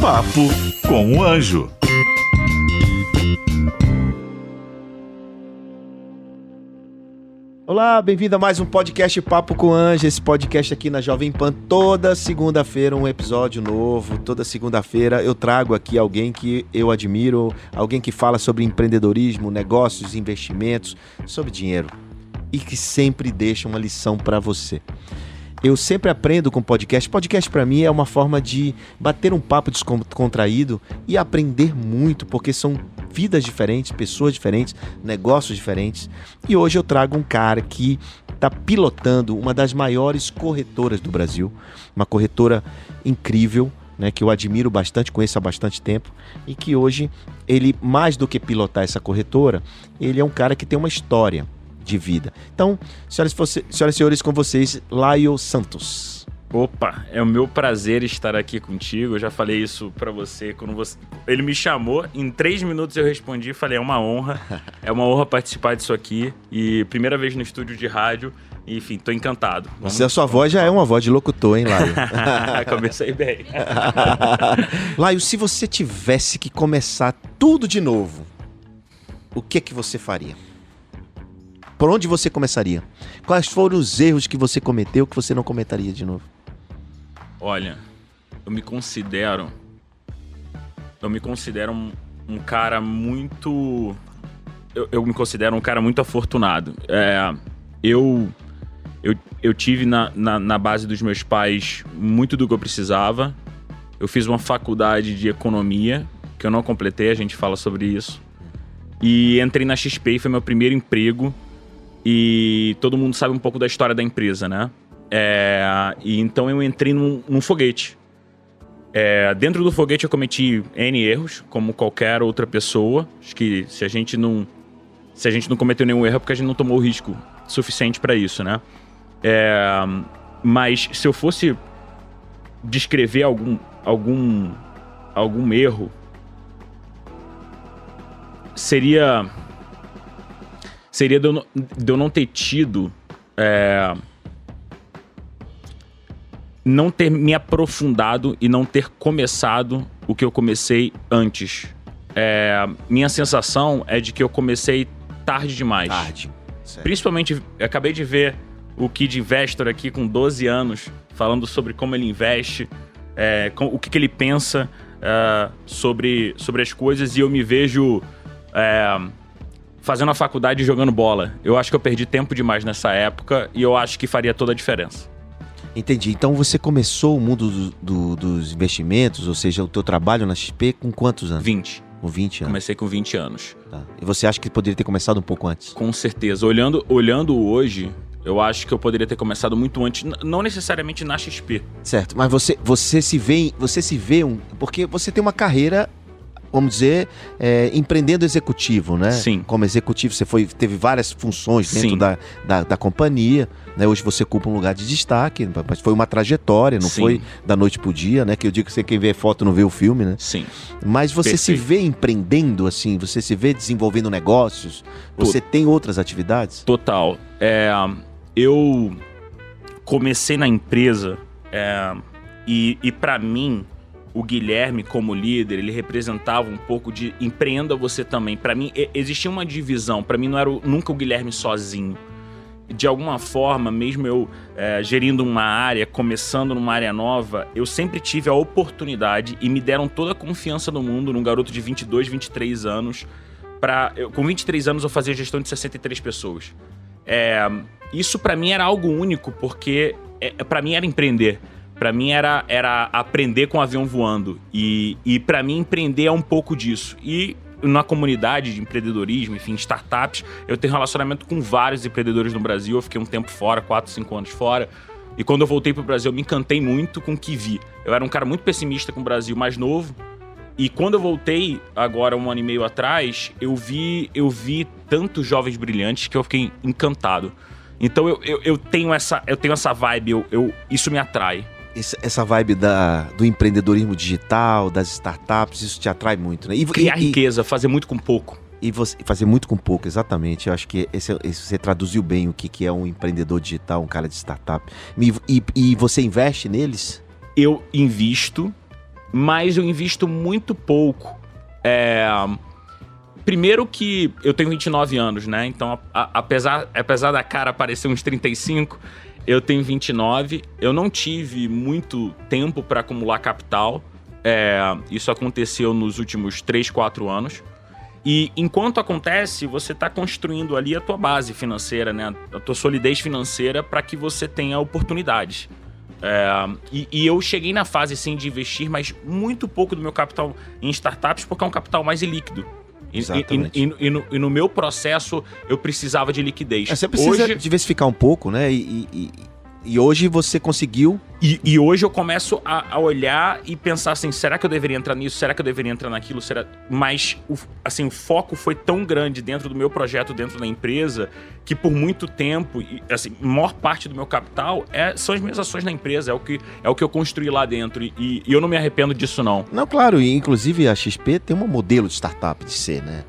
Papo com o Anjo. Olá, bem-vindo a mais um podcast Papo com Anjo. Esse podcast aqui na Jovem Pan, toda segunda-feira um episódio novo. Toda segunda-feira eu trago aqui alguém que eu admiro, alguém que fala sobre empreendedorismo, negócios, investimentos, sobre dinheiro e que sempre deixa uma lição para você. Eu sempre aprendo com podcast. Podcast para mim é uma forma de bater um papo descontraído e aprender muito, porque são vidas diferentes, pessoas diferentes, negócios diferentes. E hoje eu trago um cara que está pilotando uma das maiores corretoras do Brasil, uma corretora incrível. Né, que eu admiro bastante, conheço há bastante tempo, e que hoje ele, mais do que pilotar essa corretora, ele é um cara que tem uma história de vida. Então, senhoras, senhoras e senhores, com vocês, Laio Santos. Opa, é o meu prazer estar aqui contigo. Eu já falei isso para você quando você. Ele me chamou, em três minutos eu respondi e falei: é uma honra, é uma honra participar disso aqui. E primeira vez no estúdio de rádio, enfim, tô encantado. Vamos... Você, a sua voz já é uma voz de locutor, hein, Laio? Comecei bem. Laio, se você tivesse que começar tudo de novo, o que que você faria? Por onde você começaria? Quais foram os erros que você cometeu que você não cometaria de novo? Olha, eu me considero. Eu me considero um, um cara muito. Eu, eu, me considero um cara muito afortunado. É, eu, eu, eu tive na, na, na base dos meus pais muito do que eu precisava. Eu fiz uma faculdade de economia, que eu não completei, a gente fala sobre isso. E entrei na XP e foi meu primeiro emprego e todo mundo sabe um pouco da história da empresa, né? É, e então eu entrei num, num foguete. É, dentro do foguete eu cometi N erros, como qualquer outra pessoa. Acho que se a gente não. Se a gente não cometeu nenhum erro é porque a gente não tomou risco suficiente para isso, né? É, mas se eu fosse descrever algum, algum, algum erro, seria seria de eu não, de eu não ter tido. É, não ter me aprofundado e não ter começado o que eu comecei antes. É, minha sensação é de que eu comecei tarde demais. Tarde. Certo. Principalmente, acabei de ver o Kid Investor aqui com 12 anos, falando sobre como ele investe, é, com, o que, que, ele pensa é, sobre, sobre as coisas, e eu me vejo é, fazendo a faculdade e jogando bola. Eu acho que eu perdi tempo demais nessa época e eu acho que faria toda a diferença. Entendi. Então você começou o mundo do, do, dos investimentos, ou seja, o teu trabalho na XP com quantos anos? 20. Com 20 anos. Comecei com 20 anos. Tá. E você acha que poderia ter começado um pouco antes? Com certeza. Olhando, olhando hoje, eu acho que eu poderia ter começado muito antes, não necessariamente na XP. Certo, mas você, você se vê, você se vê um, porque você tem uma carreira vamos dizer, é, empreendendo executivo, né? Sim. Como executivo, você foi, teve várias funções dentro da, da, da, companhia. Né? Hoje você ocupa um lugar de destaque, mas foi uma trajetória, não Sim. foi da noite pro dia, né? Que eu digo que você quem vê foto não vê o filme, né? Sim. Mas você Perfeito. se vê empreendendo, assim, você se vê desenvolvendo negócios, você tem outras atividades? Total. É, eu comecei na empresa é, e, e para mim o Guilherme como líder, ele representava um pouco de empreenda você também. Para mim existia uma divisão, para mim não era nunca o Guilherme sozinho. De alguma forma, mesmo eu é, gerindo uma área, começando numa área nova, eu sempre tive a oportunidade e me deram toda a confiança do mundo num garoto de 22, 23 anos. Pra, eu, com 23 anos eu fazia gestão de 63 pessoas. É, isso para mim era algo único, porque é, para mim era empreender para mim era, era aprender com o avião voando. E, e para mim empreender é um pouco disso. E na comunidade de empreendedorismo, enfim, startups, eu tenho relacionamento com vários empreendedores no Brasil. Eu fiquei um tempo fora, 4, 5 anos fora. E quando eu voltei pro Brasil, eu me encantei muito com o que vi. Eu era um cara muito pessimista com o Brasil mais novo. E quando eu voltei, agora um ano e meio atrás, eu vi, eu vi tantos jovens brilhantes que eu fiquei encantado. Então eu, eu, eu tenho, essa, eu tenho essa vibe, eu, eu, isso me atrai. Essa vibe da, do empreendedorismo digital, das startups, isso te atrai muito, né? E, Criar e, riqueza, fazer muito com pouco. E você, fazer muito com pouco, exatamente. Eu acho que esse, esse, você traduziu bem o que, que é um empreendedor digital, um cara de startup. E, e, e você investe neles? Eu invisto, mas eu invisto muito pouco. É, primeiro que eu tenho 29 anos, né? Então, a, a, apesar, apesar da cara parecer uns 35, eu tenho 29. Eu não tive muito tempo para acumular capital. É, isso aconteceu nos últimos 3, 4 anos. E enquanto acontece, você está construindo ali a tua base financeira, né? A tua solidez financeira para que você tenha oportunidades. É, e, e, eu cheguei na fase sim de investir, mas muito pouco do meu capital em startups, porque é um capital mais ilíquido. E, Exatamente. E, e, no, e, no, meu processo, eu precisava de liquidez. É, você precisa Hoje... diversificar um pouco, né? e, e hoje você conseguiu. E, e hoje eu começo a, a, olhar e pensar assim: será que eu deveria entrar nisso? Será que eu deveria entrar naquilo? Será... Mas o, assim, o foco foi tão grande dentro do meu projeto, dentro da empresa, que por muito tempo, e, assim, maior parte do meu capital é, são as minhas ações na empresa, é o que, é o que eu construí lá dentro. E, e eu não me arrependo disso, não. Não, claro, e inclusive a XP tem um modelo de startup de ser, né?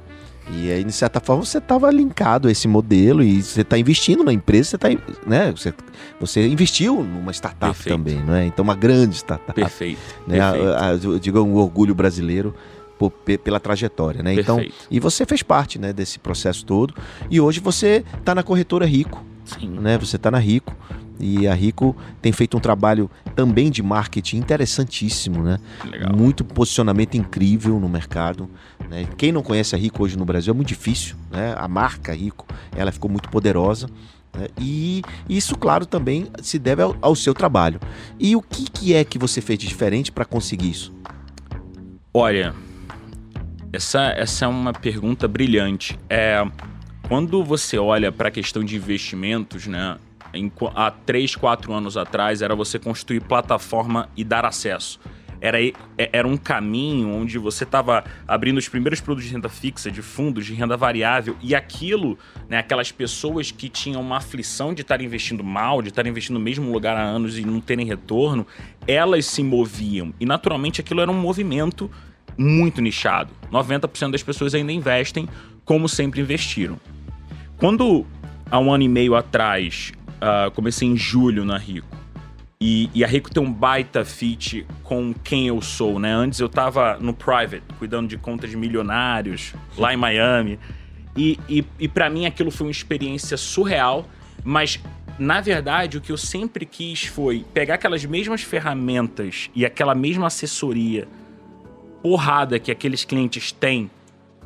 E aí, de certa forma, você estava linkado a esse modelo e você está investindo na empresa, você, tá, né, você, você investiu numa startup Perfeito. também, não é? Então, uma grande startup. Perfeito. Né? Perfeito. A, a, eu digo, um orgulho brasileiro por, pela trajetória, né? Então, e você fez parte né, desse processo todo. E hoje você está na corretora Rico. Sim. Né? Você está na Rico. E a Rico tem feito um trabalho também de marketing interessantíssimo, né? Legal. Muito posicionamento incrível no mercado. Né? Quem não conhece a Rico hoje no Brasil é muito difícil, né? A marca Rico, ela ficou muito poderosa. Né? E isso, claro, também se deve ao, ao, seu trabalho. E o que, que é que você fez de diferente para conseguir isso? Olha, essa, essa é uma pergunta brilhante. É, quando você olha para a questão de investimentos, né? Há 3, 4 anos atrás era você construir plataforma e dar acesso. Era, é, era um caminho onde você estava abrindo os primeiros produtos de renda fixa, de fundos, de renda variável, e aquilo, né, aquelas pessoas que tinham uma aflição de estar investindo mal, de estar investindo no mesmo lugar há anos e não terem retorno, elas se moviam. E naturalmente aquilo era um movimento muito nichado. 90% das pessoas ainda investem como sempre investiram. Quando há um ano e meio atrás Uh, comecei em julho na Rico. E, e, a Rico tem um baita fit com quem eu sou, né? Antes eu tava no private, cuidando de contas de milionários, lá em Miami. E, e, e para mim aquilo foi uma experiência surreal, mas na verdade o que eu sempre quis foi pegar aquelas mesmas ferramentas e aquela mesma assessoria porrada que aqueles clientes têm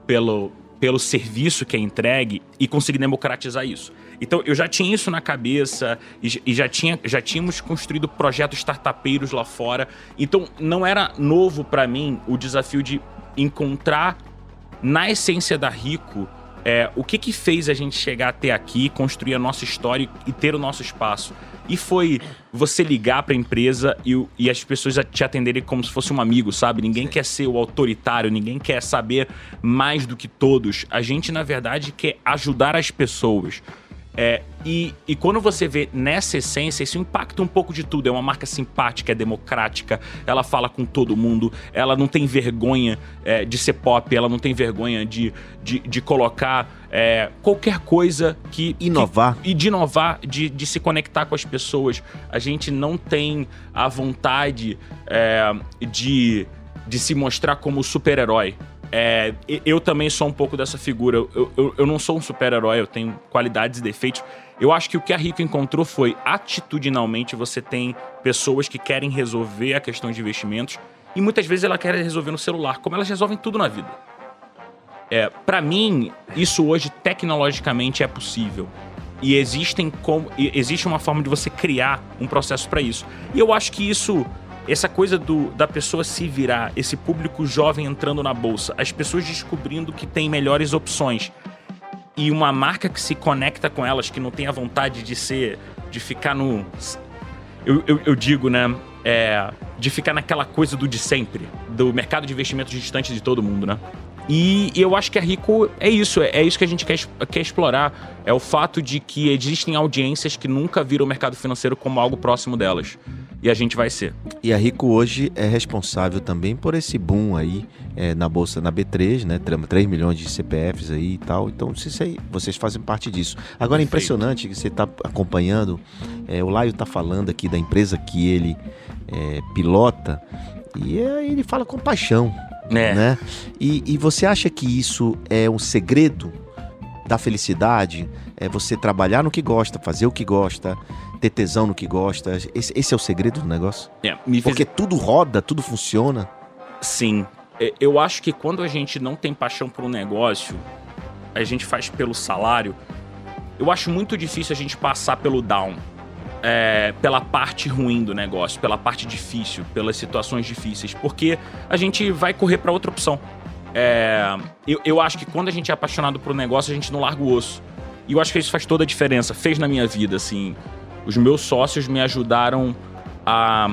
pelo, pelo serviço que é entregue e conseguir democratizar isso. Então eu já tinha isso na cabeça e, e já, tinha, já tínhamos construído projetos startupeiros lá fora. Então não era novo para mim o desafio de encontrar na essência da Rico é, o que que fez a gente chegar até aqui, construir a nossa história e ter o nosso espaço. E foi você ligar para a empresa e, e, as pessoas te atenderem como se fosse um amigo, sabe? Ninguém Sim. quer ser o autoritário, ninguém quer saber mais do que todos. A gente, na verdade, quer ajudar as pessoas. É, e, e quando você vê nessa essência, isso impacta um pouco de tudo. É uma marca simpática, é democrática, ela fala com todo mundo, ela não tem vergonha é, de ser pop, ela não tem vergonha de, de, de colocar é, qualquer coisa que. Inovar. Que, e de inovar, de, de se conectar com as pessoas. A gente não tem a vontade é, de, de se mostrar como super-herói. É, eu também sou um pouco dessa figura. Eu, eu, eu não sou um super-herói, eu tenho qualidades e defeitos. Eu acho que o que a Rico encontrou foi atitudinalmente você tem pessoas que querem resolver a questão de investimentos e muitas vezes ela quer resolver no celular, como elas resolvem tudo na vida. É, para mim, isso hoje tecnologicamente é possível. E existem como, existe uma forma de você criar um processo para isso. E eu acho que isso essa coisa do, da pessoa se virar, esse público jovem entrando na bolsa, as pessoas descobrindo que tem melhores opções e uma marca que se conecta com elas, que não tem a vontade de ser, de ficar no eu, eu, eu digo, né? É, de ficar naquela coisa do de sempre, do mercado de investimentos distante de todo mundo, né? E, eu acho que a Rico é isso, é, é isso que a gente quer, quer explorar. É o fato de que existem audiências que nunca viram o mercado financeiro como algo próximo delas. E a gente vai ser. E a Rico hoje é responsável também por esse boom aí é, na Bolsa, na B3, né? 3 milhões de CPFs aí e tal. Então, vocês, vocês fazem parte disso. Agora, é impressionante que você está acompanhando. É, o Laio está falando aqui da empresa que ele é, pilota. E aí ele fala com paixão. É. Né? E, e você acha que isso é um segredo da felicidade? É você trabalhar no que gosta, fazer o que gosta, ter tesão no que gosta. Esse, esse é o segredo do negócio? É, Porque tudo roda, tudo funciona. Sim. É, eu acho que quando a gente não tem paixão por um negócio, a gente faz pelo salário. Eu acho muito difícil a gente passar pelo down é, pela parte ruim do negócio, pela parte difícil, pelas situações difíceis, porque a gente vai correr para outra opção. É, eu, eu acho que quando a gente é apaixonado por um negócio, a gente não larga o osso. E eu acho que isso faz toda a diferença. Fez na minha vida, assim. Os meus sócios me ajudaram a.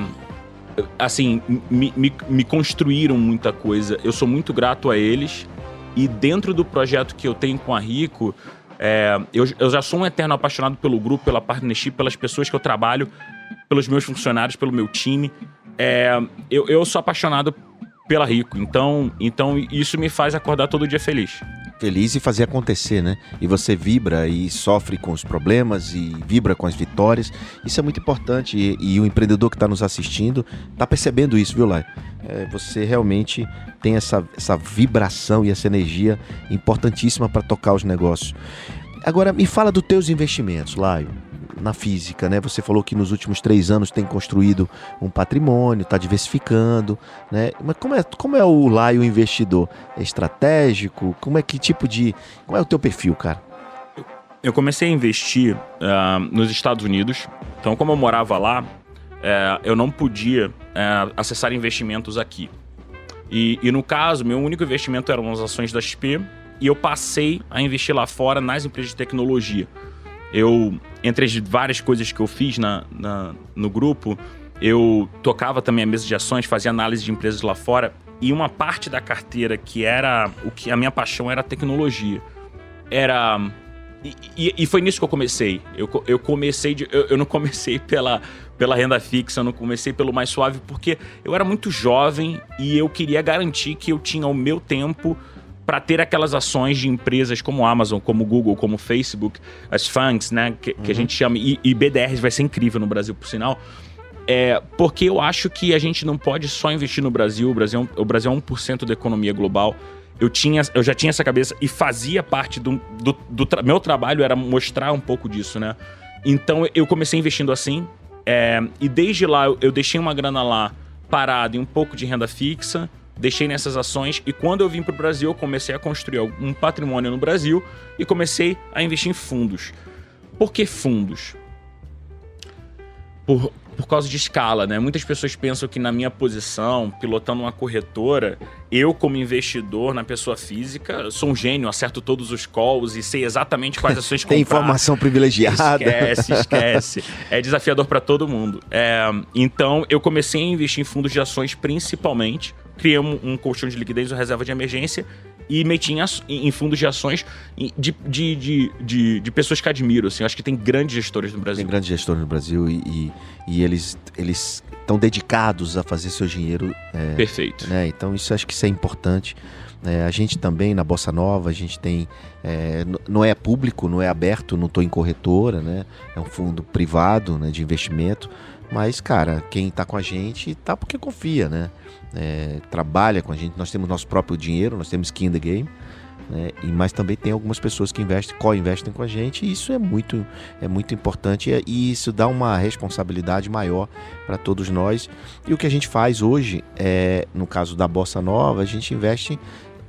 Assim, me, me, me construíram muita coisa. Eu sou muito grato a eles. E dentro do projeto que eu tenho com a Rico, é, eu, eu já sou um eterno apaixonado pelo grupo, pela partnership, pelas pessoas que eu trabalho, pelos meus funcionários, pelo meu time. É, eu, eu sou apaixonado pela Rico, então, então isso me faz acordar todo dia feliz. Feliz e fazer acontecer, né? E você vibra e sofre com os problemas e vibra com as vitórias. Isso é muito importante e, e o empreendedor que está nos assistindo está percebendo isso, viu, Lai? É, você realmente tem essa, essa vibração e essa energia importantíssima para tocar os negócios. Agora, me fala dos teus investimentos, Laio, na física, né? Você falou que nos últimos três anos tem construído um patrimônio, está diversificando, né? Mas como é, como é o Laio investidor? É estratégico? Como é que tipo de... Qual é o teu perfil, cara? Eu comecei a investir uh, nos Estados Unidos. Então, como eu morava lá, uh, eu não podia uh, acessar investimentos aqui. E, e, no caso, meu único investimento eram as ações da XP e eu passei a investir lá fora nas empresas de tecnologia. Eu, entre as várias coisas que eu fiz na, na, no grupo, eu tocava também a mesa de ações, fazia análise de empresas lá fora e uma parte da carteira que era o que a minha paixão era a tecnologia. Era e, e, e, foi nisso que eu comecei. Eu, eu comecei de, eu, eu, não comecei pela, pela renda fixa, eu não comecei pelo mais suave, porque eu era muito jovem e eu queria garantir que eu tinha o meu tempo para ter aquelas ações de empresas como Amazon, como Google, como Facebook, as funks, né, que, uhum. que a uhum. gente chama, e, e BDRs vai ser incrível no Brasil, por sinal. É, porque eu acho que a gente não pode só investir no Brasil. O Brasil, é o Brasil é 1% da economia global. Eu, tinha, eu já tinha essa cabeça e fazia parte do, do, do tra meu trabalho era mostrar um pouco disso, né? Então eu comecei investindo assim. É, e desde lá eu, eu deixei uma grana lá parada e um pouco de renda fixa deixei nessas ações e quando eu vim para o Brasil, eu comecei a construir um patrimônio no Brasil e comecei a investir em fundos. Por que fundos? Por, por causa de escala, né? Muitas pessoas pensam que na minha posição, pilotando uma corretora, eu como investidor na pessoa física, sou um gênio, acerto todos os calls e sei exatamente quais ações comprar. Tem informação privilegiada. Esquece, esquece. é desafiador para todo mundo. É, então, eu comecei a investir em fundos de ações principalmente, criei um, um colchão de liquidez, uma reserva de emergência e meti em, em, fundos de ações de, de, de, de, de pessoas que admiro. Assim. Eu acho que tem grandes gestores no Brasil. Tem grandes gestores no Brasil e, e, e eles eles estão dedicados a fazer seu dinheiro. É, Perfeito. Né? Então isso acho que isso é importante. É, a gente também na Bossa Nova, a gente tem. É, não é público, não é aberto, não estou em corretora, né? É um fundo privado né, de investimento. Mas, cara, quem está com a gente está porque confia, né? É, trabalha com a gente. Nós temos nosso próprio dinheiro, nós temos skin in the game. Né? E, mas também tem algumas pessoas que investem, co-investem com a gente, e isso é muito, é muito importante e isso dá uma responsabilidade maior para todos nós. E o que a gente faz hoje, é, no caso da Bossa Nova, a gente investe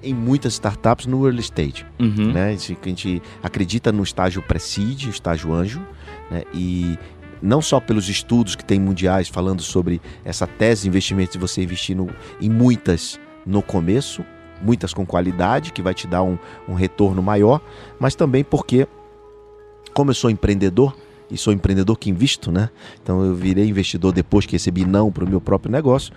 em muitas startups no early stage. Uhum. Né? A gente acredita no estágio pre-seed, estágio anjo, né? e não só pelos estudos que tem mundiais falando sobre essa tese de investimento de você investir no, em muitas no começo, muitas com qualidade, que vai te dar um, um retorno maior, mas também porque, como eu sou empreendedor, e sou empreendedor que invisto, né? Então eu virei investidor depois que recebi não para o meu próprio negócio.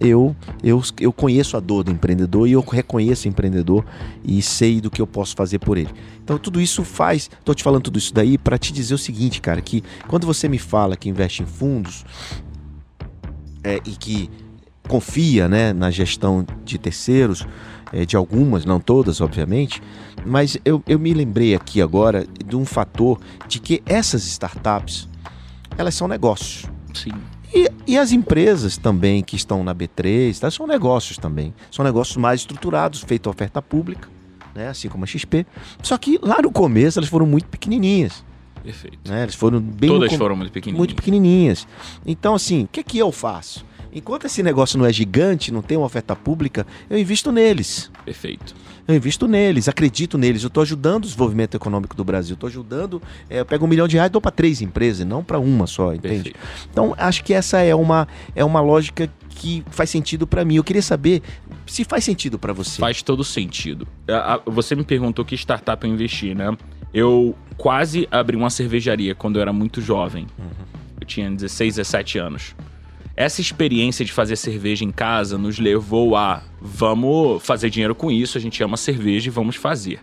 Eu, eu, eu conheço a dor do empreendedor e eu reconheço o empreendedor e sei do que eu posso fazer por ele. Então tudo isso faz. Estou te falando tudo isso daí para te dizer o seguinte, cara, que quando você me fala que investe em fundos é, e que confia né, na gestão de terceiros, é, de algumas, não todas, obviamente, mas eu, eu me lembrei aqui agora de um fator de que essas startups, elas são negócios. Sim. E, e, as empresas também que estão na B3, tá, são negócios também. São negócios mais estruturados, feito oferta pública, né, assim como a XP. Só que lá no começo elas foram muito pequenininhas. Perfeito. Né, elas foram bem Todas com... foram muito pequenininhas. Muito pequenininhas. Então, assim, o que, que eu faço? Enquanto esse negócio não é gigante, não tem uma oferta pública, eu invisto neles. Perfeito. Eu invisto neles, acredito neles. Eu estou ajudando o desenvolvimento econômico do Brasil. Estou ajudando. É, eu pego um milhão de reais e dou para três empresas, não para uma só, entende? Perfeito. Então, acho que essa é uma, é uma lógica que faz sentido para mim. Eu queria saber se faz sentido para você. Faz todo sentido. Você me perguntou que startup eu investi, né? Eu quase abri uma cervejaria quando eu era muito jovem. Uhum. Eu tinha 16, 17 anos. Essa experiência de fazer cerveja em casa nos levou a vamos fazer dinheiro com isso, a gente ama cerveja e vamos fazer.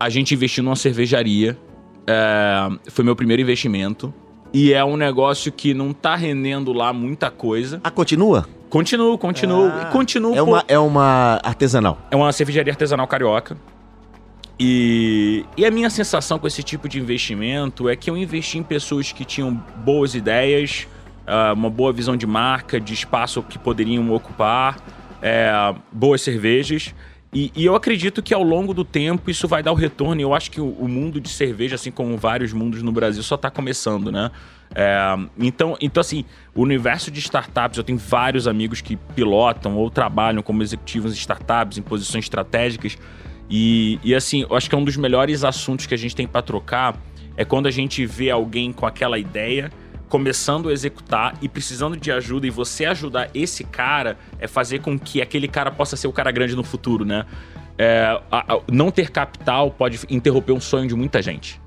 A gente investiu numa cervejaria, é, foi meu primeiro investimento. E é um negócio que não tá rendendo lá muita coisa. Ah, continua? Continuo, continuo. Ah, continuo. É uma, é uma artesanal. É uma cervejaria artesanal carioca. E, e a minha sensação com esse tipo de investimento é que eu investi em pessoas que tinham boas ideias, uma boa visão de marca, de espaço que poderiam ocupar, é, boas cervejas. E, e, eu acredito que ao longo do tempo isso vai dar o retorno. Eu acho que o, o mundo de cerveja, assim como vários mundos no Brasil, só está começando, né? É, então, então, assim, o universo de startups, eu tenho vários amigos que pilotam ou trabalham como executivos de startups em posições estratégicas. E, e assim, eu acho que é um dos melhores assuntos que a gente tem para trocar é quando a gente vê alguém com aquela ideia começando a executar e precisando de ajuda e você ajudar esse cara é fazer com que aquele cara possa ser o cara grande no futuro, né? É, a, a, não ter capital pode interromper um sonho de muita gente.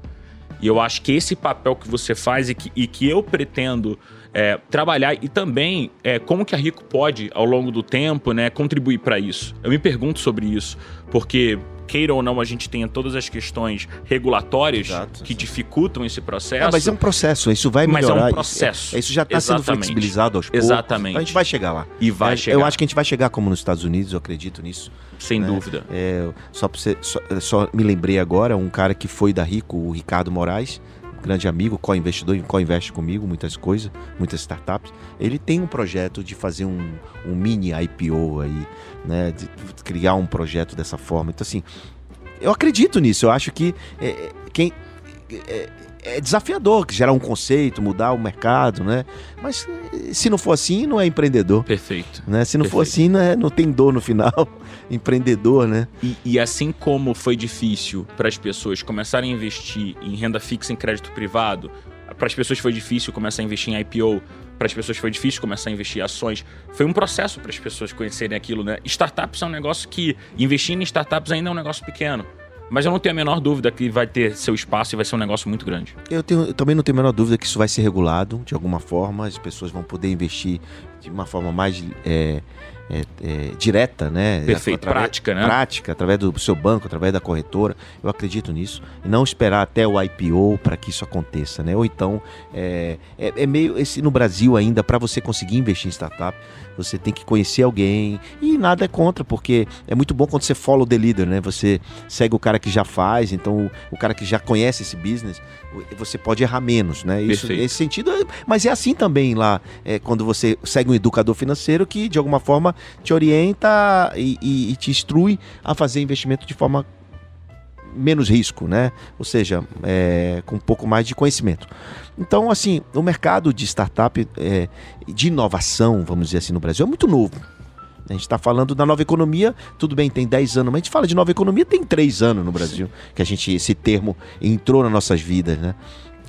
E eu acho que esse papel que você faz e que, e que eu pretendo é, trabalhar e também é, como que a Rico pode, ao longo do tempo, né, contribuir para isso. Eu me pergunto sobre isso, porque queira ou não, a gente tenha todas as questões regulatórias Exato, que dificultam esse processo. Ah, mas é um processo, isso vai melhorar. Mas é um processo. Isso, já está sendo flexibilizado aos poucos. Exatamente. A gente vai chegar lá. E vai é, chegar. Eu acho que a gente vai chegar como nos Estados Unidos, eu acredito nisso. Sem né? dúvida. É, só, você, só, só me lembrei agora, um cara que foi da Rico, o Ricardo Moraes, grande amigo, co-investidor, co-investe comigo muitas coisas, muitas startups. Ele tem um projeto de fazer um, um mini IPO aí, né? De criar um projeto dessa forma. Então, assim, eu acredito nisso. Eu acho que é, é quem. É, é desafiador gerar um conceito, mudar o mercado, né? Mas se não for assim, não é empreendedor. Perfeito. Né? Se não Perfeito. for assim, não, é, não tem dor no final. empreendedor, né? E, e assim como foi difícil para as pessoas começarem a investir em renda fixa em crédito privado, para as pessoas foi difícil começar a investir em IPO, para as pessoas foi difícil começar a investir em ações. Foi um processo para as pessoas conhecerem aquilo, né? Startups é um negócio que investir em startups ainda é um negócio pequeno. Mas eu não tenho a menor dúvida que vai ter seu espaço e vai ser um negócio muito grande. Eu, tenho, eu também não tenho a menor dúvida que isso vai ser regulado de alguma forma. As pessoas vão poder investir de uma forma mais é, é, é, direta, né? Perfeito, através, prática, né? Prática, através do seu banco, através da corretora. Eu acredito nisso. E não esperar até o IPO para que isso aconteça, né? Ou então, é, é, é meio. Esse, no Brasil ainda, para você conseguir investir em startup, você tem que conhecer alguém. E nada é contra, porque é muito bom quando você follow the leader, né? Você segue o cara que já faz, então o, o cara que já conhece esse business, você pode errar menos, né? Isso, Perfeito. nesse sentido, mas é assim também lá, é, quando você segue um educador financeiro que de alguma forma te orienta e, e, e te instrui a fazer investimento de forma menos risco, né? Ou seja, é, com um pouco mais de conhecimento. Então, assim, o mercado de startup, é, de inovação, vamos dizer assim, no Brasil, é muito novo. A gente está falando da nova economia, tudo bem, tem 10 anos, mas a gente fala de nova economia tem 3 anos no Brasil, que a gente, esse termo entrou nas nossas vidas, né?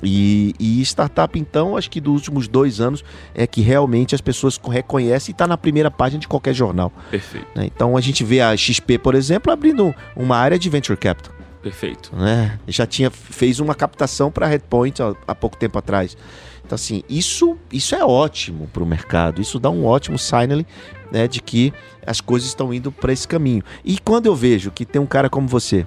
E, e, startup, então, acho que dos últimos dois anos é que realmente as pessoas reconhecem e está na primeira página de qualquer jornal. Perfeito. Né? Então a gente vê a XP, por exemplo, abrindo uma área de venture capital. Perfeito. Né? Já tinha fez uma captação para Redpoint há, há pouco tempo atrás. Então, assim, isso, isso é ótimo para o mercado. Isso dá um ótimo signaling né, de que as coisas estão indo para esse caminho. E quando eu vejo que tem um cara como você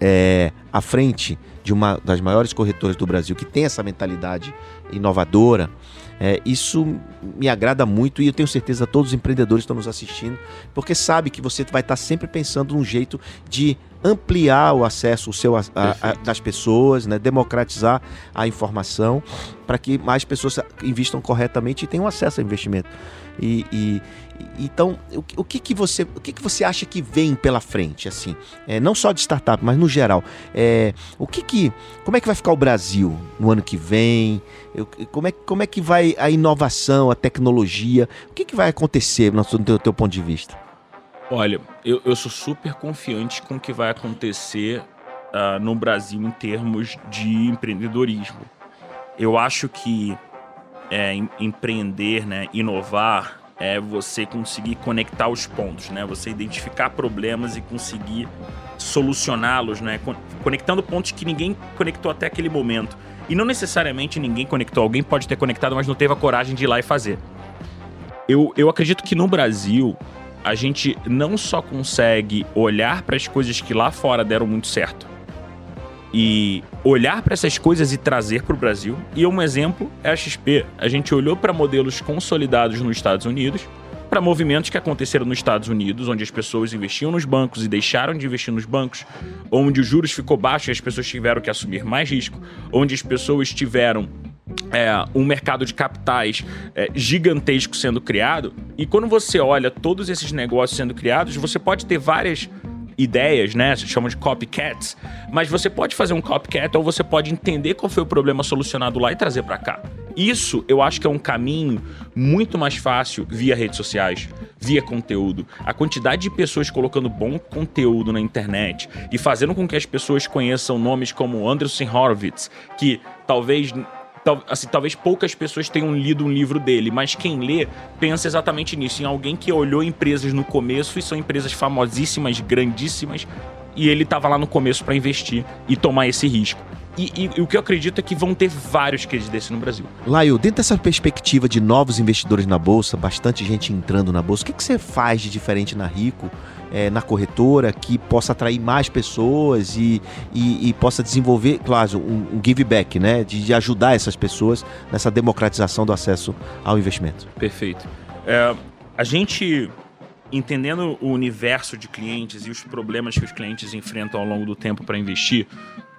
é, à frente de uma das maiores corretoras do Brasil que tem essa mentalidade inovadora, é, isso me agrada muito e eu tenho certeza que todos os empreendedores estão nos assistindo, porque sabe que você vai estar sempre pensando num jeito de ampliar o acesso o seu, a, a, das pessoas, né? democratizar a informação para que mais pessoas investam corretamente e tenham acesso ao investimento. E, e então, o, o, que, que você o que, que você acha que vem pela frente, assim, é, não só de startup, mas no geral, é, o que que como é que vai ficar o Brasil no ano que vem? Eu, como é como é que vai a inovação, a tecnologia? O que que vai acontecer no teu, teu ponto de vista? Olha, eu, eu sou super confiante com o que vai acontecer uh, no Brasil em termos de empreendedorismo. Eu acho que é, em, empreender, né, inovar, é você conseguir conectar os pontos, né? Você identificar problemas e conseguir solucioná-los, né? Conectando pontos que ninguém conectou até aquele momento. E não necessariamente ninguém conectou. Alguém pode ter conectado, mas não teve a coragem de ir lá e fazer. Eu, eu acredito que no Brasil, a gente não só consegue olhar para as coisas que lá fora deram muito certo, e olhar para essas coisas e trazer para o Brasil. E um exemplo é a XP. A gente olhou para modelos consolidados nos Estados Unidos, para movimentos que aconteceram nos Estados Unidos, onde as pessoas investiam nos bancos e deixaram de investir nos bancos, onde os juros ficou baixo e as pessoas tiveram que assumir mais risco, onde as pessoas tiveram é, um mercado de capitais é, gigantesco sendo criado. E quando você olha todos esses negócios sendo criados, você pode ter várias ideias, né? Se chamam de copycats. Mas você pode fazer um copycat ou você pode entender qual foi o problema solucionado lá e trazer para cá. Isso eu acho que é um caminho muito mais fácil via redes sociais, via conteúdo. A quantidade de pessoas colocando bom conteúdo na internet e fazendo com que as pessoas conheçam nomes como Anderson Horowitz, que talvez assim, talvez poucas pessoas tenham lido um livro dele, mas quem lê pensa exatamente nisso, em alguém que olhou empresas no começo e são empresas famosíssimas, grandíssimas, e ele estava lá no começo para investir e tomar esse risco. E, e, e, o que eu acredito é que vão ter vários cases desse no Brasil. Laio, dentro dessa perspectiva de novos investidores na Bolsa, bastante gente entrando na Bolsa, o que, que você faz de diferente na Rico é, na corretora que possa atrair mais pessoas e, e, possa desenvolver, claro, um, um give back, né? De, de, ajudar essas pessoas nessa democratização do acesso ao investimento. Perfeito. É, a gente entendendo o universo de clientes e os problemas que os clientes enfrentam ao longo do tempo para investir,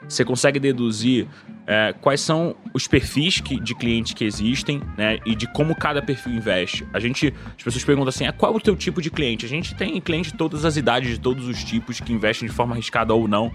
você consegue deduzir é, quais são os perfis que, de clientes que existem, né? E de como cada perfil investe. A gente, as pessoas perguntam assim, ah, qual é o teu tipo de cliente? A gente tem cliente de todas as idades, de todos os tipos, que investem de forma arriscada ou não.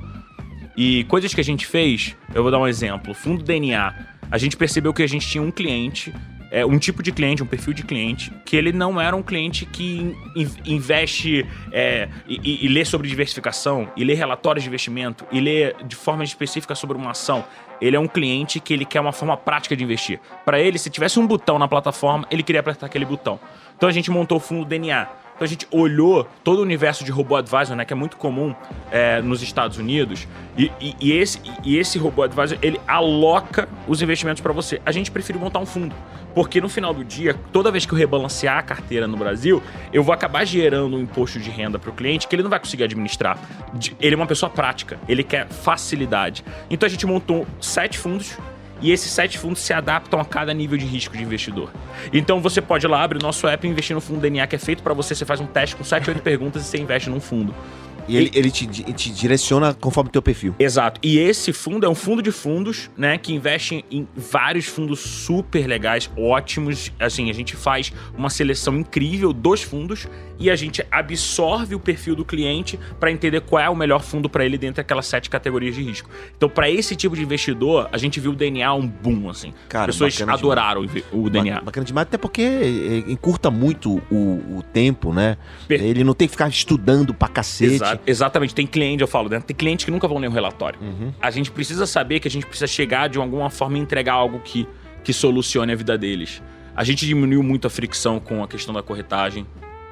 E coisas que a gente fez, eu vou dar um exemplo. Fundo DNA. A gente percebeu que a gente tinha um cliente é, um tipo de cliente, um perfil de cliente, que ele não era um cliente que in, investe é, e, e, lê sobre diversificação, e lê relatórios de investimento, e lê de forma específica sobre uma ação. Ele é um cliente que ele quer uma forma prática de investir. Para ele, se tivesse um botão na plataforma, ele queria apertar aquele botão. Então a gente montou o fundo DNA então a gente olhou todo o universo de robô advisor, né, que é muito comum é, nos Estados Unidos, e, e, e, esse, e esse robô advisor ele aloca os investimentos para você. A gente prefere montar um fundo, porque no final do dia, toda vez que eu rebalancear a carteira no Brasil, eu vou acabar gerando um imposto de renda para o cliente que ele não vai conseguir administrar. Ele é uma pessoa prática, ele quer facilidade. Então a gente montou sete fundos e esses sete fundos se adaptam a cada nível de risco de investidor. Então você pode ir lá, abrir o nosso app e investir no fundo DNA que é feito para você. Você faz um teste com 7, 8 perguntas e você investe num fundo. E ele, ele te, te, direciona conforme o teu perfil. Exato. E esse fundo é um fundo de fundos, né? Que investe em vários fundos super legais, ótimos. Assim, a gente faz uma seleção incrível dos fundos e a gente absorve o perfil do cliente para entender qual é o melhor fundo para ele dentro daquelas sete categorias de risco. Então, para esse tipo de investidor, a gente viu o DNA um boom, assim. Cara, As pessoas adoraram demais. o DNA. Bacana demais, até porque é, encurta muito o, o tempo, né? Per... Ele não tem que ficar estudando pra cacete. Exato. Exatamente. Tem cliente, eu falo, né? Tem clientes que nunca vão ler um relatório. Uhum. A gente precisa saber que a gente precisa chegar de alguma forma e entregar algo que, que solucione a vida deles. A gente diminuiu muito a fricção com a questão da corretagem.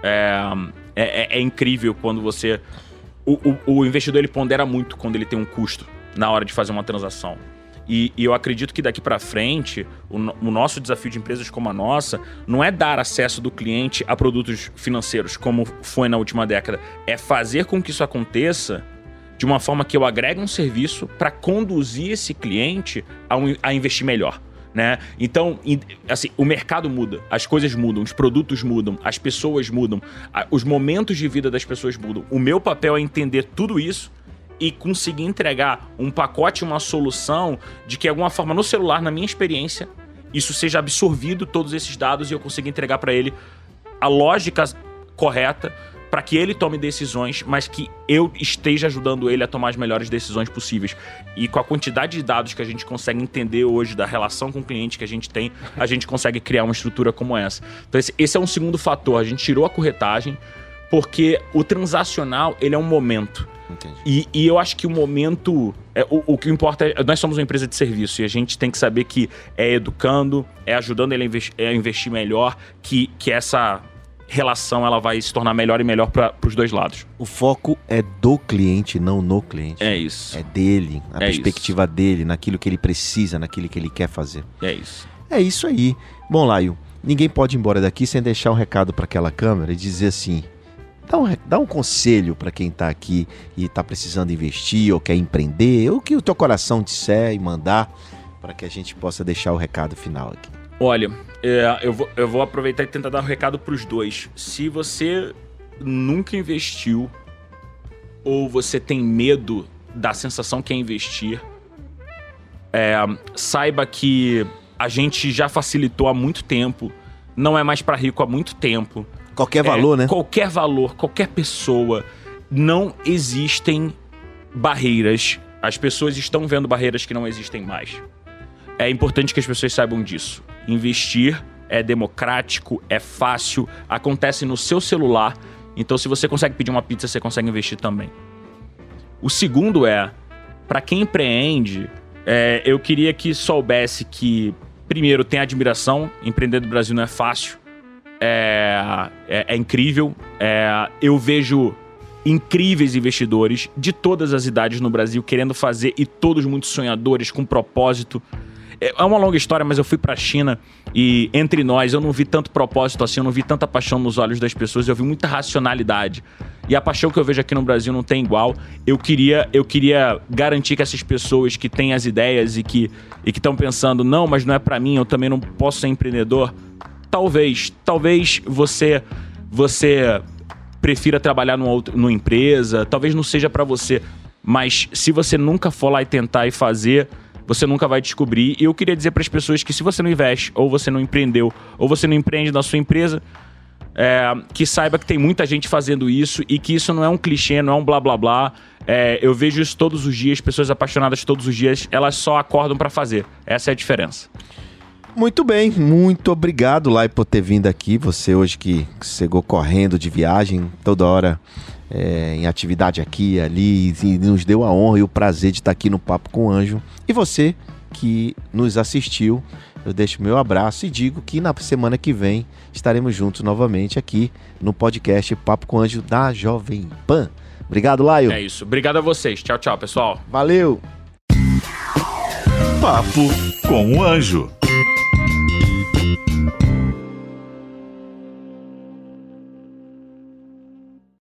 É, é, é, é incrível quando você o, o, o investidor ele pondera muito quando ele tem um custo na hora de fazer uma transação. E, e, eu acredito que daqui para frente, o, o, nosso desafio de empresas como a nossa não é dar acesso do cliente a produtos financeiros, como foi na última década. É fazer com que isso aconteça de uma forma que eu agregue um serviço para conduzir esse cliente a, um, a investir melhor. Né? Então, assim, o mercado muda, as coisas mudam, os produtos mudam, as pessoas mudam, os momentos de vida das pessoas mudam. O meu papel é entender tudo isso e conseguir entregar um pacote, uma solução de que, de alguma forma, no celular, na minha experiência, isso seja absorvido, todos esses dados, e eu consiga entregar para ele a lógica correta para que ele tome decisões, mas que eu esteja ajudando ele a tomar as melhores decisões possíveis. E com a quantidade de dados que a gente consegue entender hoje da relação com o cliente que a gente tem, a gente consegue criar uma estrutura como essa. Então esse, esse é um segundo fator. A gente tirou a corretagem porque o transacional ele é um momento. E, e, eu acho que o momento. É, o, o, que importa é. Nós somos uma empresa de serviço e a gente tem que saber que é educando, é ajudando ele a investir, a investir melhor, que, que essa relação ela vai se tornar melhor e melhor para os dois lados. O foco é do cliente, não no cliente. É isso. É dele, a é perspectiva isso. dele, naquilo que ele precisa, naquilo que ele quer fazer. É isso. É isso aí. Bom, Laio, ninguém pode ir embora daqui sem deixar um recado para aquela câmera e dizer assim: dá um, dá um conselho para quem está aqui e está precisando investir ou quer empreender, ou que o teu coração disser e mandar para que a gente possa deixar o recado final aqui. Olha, é, eu, vou, eu vou aproveitar e tentar dar um recado para os dois. Se você nunca investiu ou você tem medo da sensação que é investir, é, saiba que a gente já facilitou há muito tempo, não é mais para rico há muito tempo. Qualquer valor, é, né? Qualquer valor, qualquer pessoa. Não existem barreiras. As pessoas estão vendo barreiras que não existem mais. É importante que as pessoas saibam disso. Investir é democrático, é fácil, acontece no seu celular. Então, se você consegue pedir uma pizza, você consegue investir também. O segundo é, para quem empreende, é, eu queria que soubesse que, primeiro, tem admiração. Empreender no Brasil não é fácil. É, é, é incrível. É, eu vejo incríveis investidores de todas as idades no Brasil querendo fazer e todos muito sonhadores, com propósito. É, é uma longa história, mas eu fui pra China e entre nós eu não vi tanto propósito assim, eu não vi tanta paixão nos olhos das pessoas, eu vi muita racionalidade. E a paixão que eu vejo aqui no Brasil não tem igual. Eu queria, eu queria garantir que essas pessoas que têm as ideias e que e que estão pensando, não, mas não é para mim, eu também não posso ser empreendedor. Talvez, talvez você você prefira trabalhar numa, outra, numa empresa, talvez não seja para você, mas se você nunca for lá e tentar e fazer, você nunca vai descobrir. E eu queria dizer para as pessoas que se você não investe, ou você não empreendeu, ou você não empreende na sua empresa, é, que saiba que tem muita gente fazendo isso e que isso não é um clichê, não é um blá blá blá. É, eu vejo isso todos os dias, pessoas apaixonadas todos os dias, elas só acordam para fazer. Essa é a diferença. Muito bem, muito obrigado, Lai, por ter vindo aqui. Você hoje que chegou correndo de viagem, toda hora é, em atividade aqui e ali, e nos deu a honra e o prazer de estar aqui no Papo com o Anjo. E você que nos assistiu, eu deixo meu abraço e digo que na semana que vem estaremos juntos novamente aqui no podcast Papo com o Anjo da Jovem Pan. Obrigado, Laio. É isso. Obrigado a vocês. Tchau, tchau, pessoal. Valeu. Papo com o Anjo.